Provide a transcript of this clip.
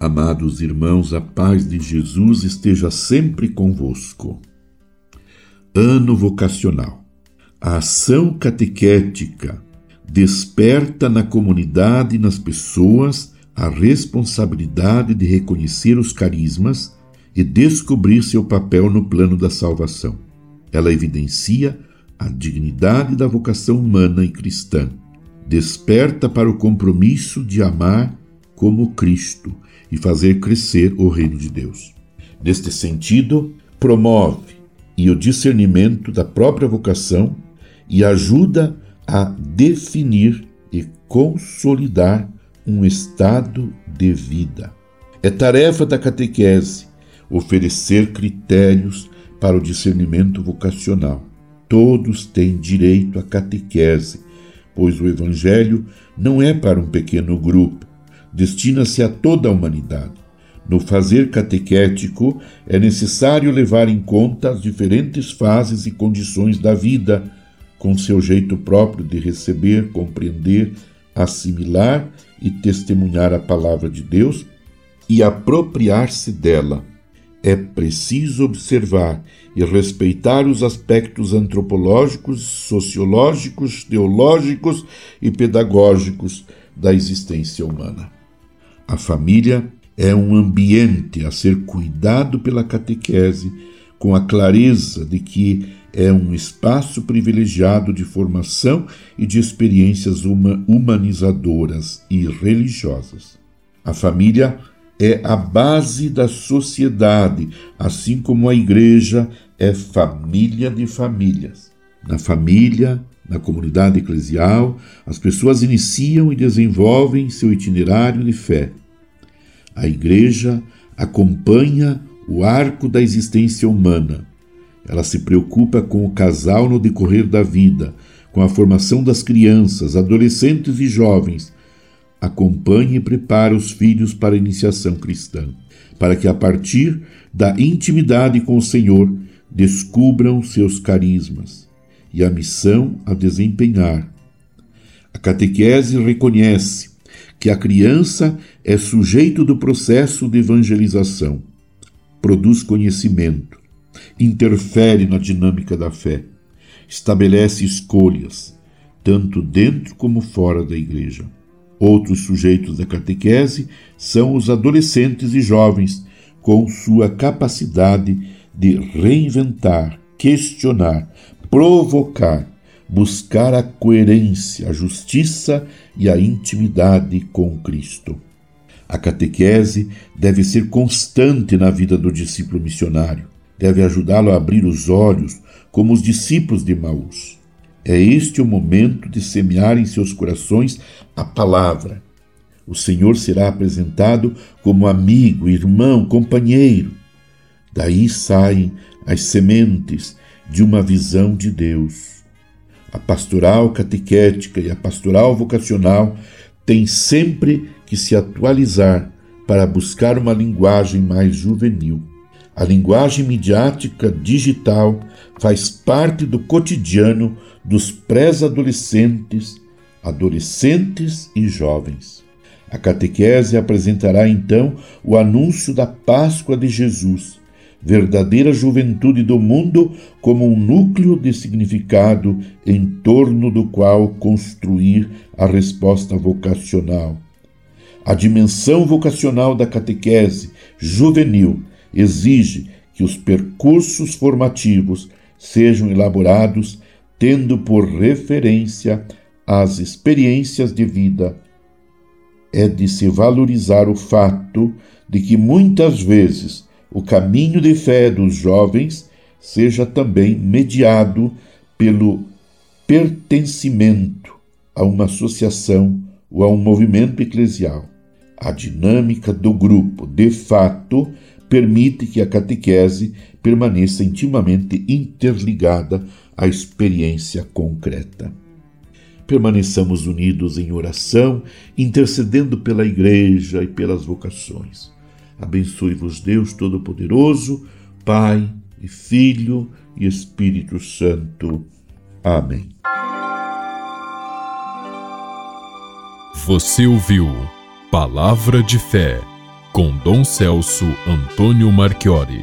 Amados irmãos, a paz de Jesus esteja sempre convosco. Ano vocacional. A ação catequética desperta na comunidade e nas pessoas a responsabilidade de reconhecer os carismas e descobrir seu papel no plano da salvação. Ela evidencia a dignidade da vocação humana e cristã. Desperta para o compromisso de amar como Cristo e fazer crescer o reino de Deus. Neste sentido, promove e o discernimento da própria vocação e ajuda a definir e consolidar um estado de vida. É tarefa da catequese oferecer critérios para o discernimento vocacional. Todos têm direito à catequese, pois o Evangelho não é para um pequeno grupo, destina-se a toda a humanidade. No fazer catequético, é necessário levar em conta as diferentes fases e condições da vida, com seu jeito próprio de receber, compreender, assimilar e testemunhar a palavra de Deus e apropriar-se dela. É preciso observar e respeitar os aspectos antropológicos, sociológicos, teológicos e pedagógicos da existência humana. A família é um ambiente a ser cuidado pela catequese, com a clareza de que é um espaço privilegiado de formação e de experiências humanizadoras e religiosas. A família é a base da sociedade, assim como a igreja é família de famílias. Na família, na comunidade eclesial, as pessoas iniciam e desenvolvem seu itinerário de fé. A Igreja acompanha o arco da existência humana. Ela se preocupa com o casal no decorrer da vida, com a formação das crianças, adolescentes e jovens. Acompanha e prepara os filhos para a iniciação cristã, para que a partir da intimidade com o Senhor descubram seus carismas e a missão a desempenhar. A catequese reconhece que a criança é sujeito do processo de evangelização, produz conhecimento, interfere na dinâmica da fé, estabelece escolhas, tanto dentro como fora da igreja. Outros sujeitos da catequese são os adolescentes e jovens, com sua capacidade de reinventar, questionar, provocar, buscar a coerência, a justiça e a intimidade com Cristo. A catequese deve ser constante na vida do discípulo missionário, deve ajudá-lo a abrir os olhos, como os discípulos de Maús. É este o momento de semear em seus corações a palavra. O Senhor será apresentado como amigo, irmão, companheiro. Daí saem as sementes de uma visão de Deus. A pastoral catequética e a pastoral vocacional têm sempre que se atualizar para buscar uma linguagem mais juvenil. A linguagem midiática digital faz parte do cotidiano dos pré-adolescentes, adolescentes e jovens. A catequese apresentará então o anúncio da Páscoa de Jesus, verdadeira juventude do mundo como um núcleo de significado em torno do qual construir a resposta vocacional. A dimensão vocacional da catequese juvenil exige que os percursos formativos sejam elaborados tendo por referência as experiências de vida. É de se valorizar o fato de que muitas vezes o caminho de fé dos jovens seja também mediado pelo pertencimento a uma associação ou a um movimento eclesial. A dinâmica do grupo, de fato, permite que a catequese permaneça intimamente interligada à experiência concreta. Permaneçamos unidos em oração, intercedendo pela Igreja e pelas vocações. Abençoe-vos Deus Todo-Poderoso, Pai e Filho e Espírito Santo. Amém. Você ouviu Palavra de Fé com Dom Celso Antônio Marchiori.